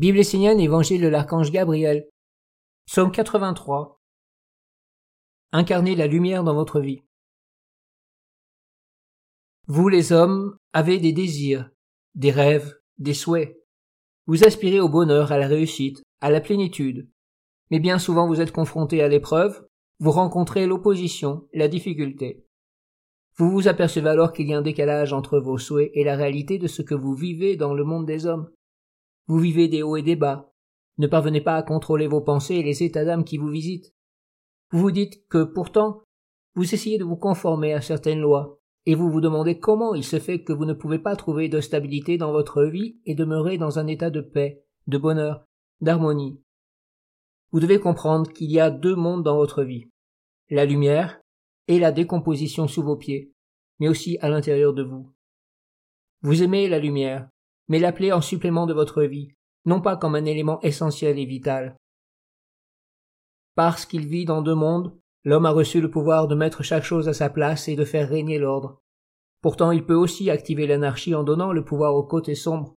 Bible essénienne, Évangile de l'archange Gabriel. Psaume 83. Incarnez la lumière dans votre vie. Vous les hommes avez des désirs, des rêves, des souhaits. Vous aspirez au bonheur, à la réussite, à la plénitude. Mais bien souvent vous êtes confrontés à l'épreuve, vous rencontrez l'opposition, la difficulté. Vous vous apercevez alors qu'il y a un décalage entre vos souhaits et la réalité de ce que vous vivez dans le monde des hommes. Vous vivez des hauts et des bas, ne parvenez pas à contrôler vos pensées et les états d'âme qui vous visitent. Vous vous dites que pourtant, vous essayez de vous conformer à certaines lois, et vous vous demandez comment il se fait que vous ne pouvez pas trouver de stabilité dans votre vie et demeurer dans un état de paix, de bonheur, d'harmonie. Vous devez comprendre qu'il y a deux mondes dans votre vie. La lumière et la décomposition sous vos pieds, mais aussi à l'intérieur de vous. Vous aimez la lumière, mais l'appelez en supplément de votre vie, non pas comme un élément essentiel et vital. Parce qu'il vit dans deux mondes, L'homme a reçu le pouvoir de mettre chaque chose à sa place et de faire régner l'ordre. Pourtant il peut aussi activer l'anarchie en donnant le pouvoir aux côtés sombres.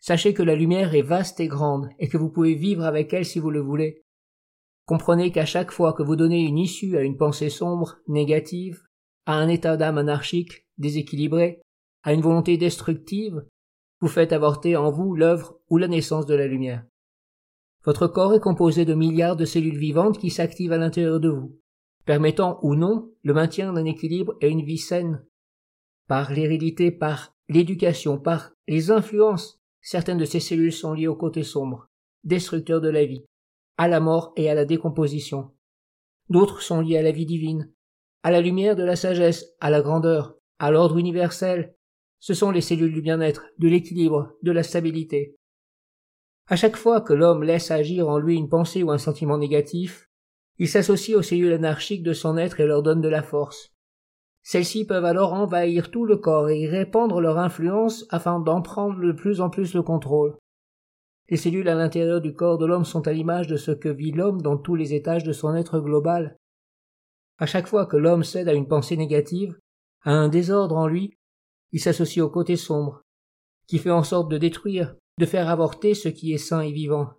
Sachez que la lumière est vaste et grande, et que vous pouvez vivre avec elle si vous le voulez. Comprenez qu'à chaque fois que vous donnez une issue à une pensée sombre, négative, à un état d'âme anarchique, déséquilibré, à une volonté destructive, vous faites avorter en vous l'œuvre ou la naissance de la lumière. Votre corps est composé de milliards de cellules vivantes qui s'activent à l'intérieur de vous, permettant ou non le maintien d'un équilibre et une vie saine. Par l'hérédité, par l'éducation, par les influences, certaines de ces cellules sont liées au côté sombre, destructeur de la vie, à la mort et à la décomposition. D'autres sont liées à la vie divine, à la lumière de la sagesse, à la grandeur, à l'ordre universel. Ce sont les cellules du bien-être, de l'équilibre, de la stabilité. À chaque fois que l'homme laisse agir en lui une pensée ou un sentiment négatif, il s'associe aux cellules anarchiques de son être et leur donne de la force. Celles-ci peuvent alors envahir tout le corps et y répandre leur influence afin d'en prendre de plus en plus le contrôle. Les cellules à l'intérieur du corps de l'homme sont à l'image de ce que vit l'homme dans tous les étages de son être global. À chaque fois que l'homme cède à une pensée négative, à un désordre en lui, il s'associe au côté sombre, qui fait en sorte de détruire, de faire avorter ce qui est sain et vivant.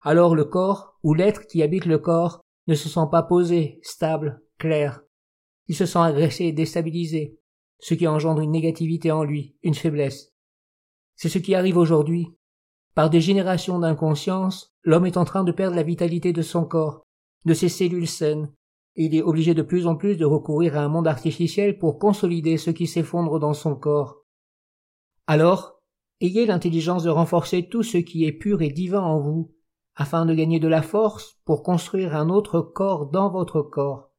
Alors le corps, ou l'être qui habite le corps, ne se sent pas posé, stable, clair. Il se sent agressé et déstabilisé, ce qui engendre une négativité en lui, une faiblesse. C'est ce qui arrive aujourd'hui. Par des générations d'inconscience, l'homme est en train de perdre la vitalité de son corps, de ses cellules saines, il est obligé de plus en plus de recourir à un monde artificiel pour consolider ce qui s'effondre dans son corps. Alors, Ayez l'intelligence de renforcer tout ce qui est pur et divin en vous, afin de gagner de la force pour construire un autre corps dans votre corps.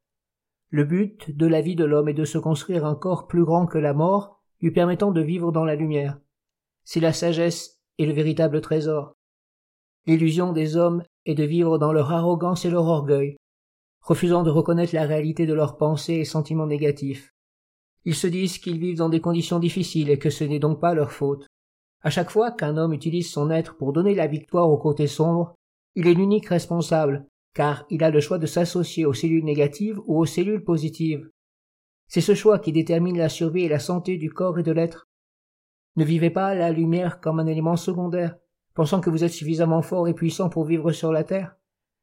Le but de la vie de l'homme est de se construire un corps plus grand que la mort, lui permettant de vivre dans la lumière. C'est la sagesse et le véritable trésor. L'illusion des hommes est de vivre dans leur arrogance et leur orgueil, refusant de reconnaître la réalité de leurs pensées et sentiments négatifs. Ils se disent qu'ils vivent dans des conditions difficiles et que ce n'est donc pas leur faute. À chaque fois qu'un homme utilise son être pour donner la victoire au côté sombre, il est l'unique responsable, car il a le choix de s'associer aux cellules négatives ou aux cellules positives. C'est ce choix qui détermine la survie et la santé du corps et de l'être. Ne vivez pas la lumière comme un élément secondaire, pensant que vous êtes suffisamment fort et puissant pour vivre sur la terre.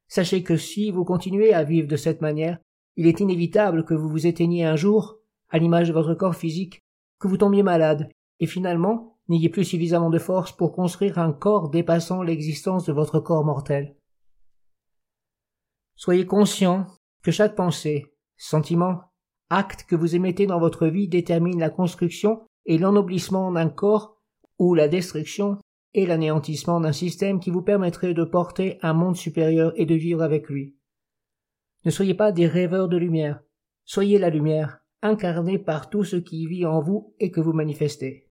Sachez que si vous continuez à vivre de cette manière, il est inévitable que vous vous éteigniez un jour, à l'image de votre corps physique, que vous tombiez malade, et finalement n'ayez plus suffisamment de force pour construire un corps dépassant l'existence de votre corps mortel. Soyez conscient que chaque pensée, sentiment, acte que vous émettez dans votre vie détermine la construction et l'ennoblissement d'un corps ou la destruction et l'anéantissement d'un système qui vous permettrait de porter un monde supérieur et de vivre avec lui. Ne soyez pas des rêveurs de lumière, soyez la lumière, incarnée par tout ce qui vit en vous et que vous manifestez.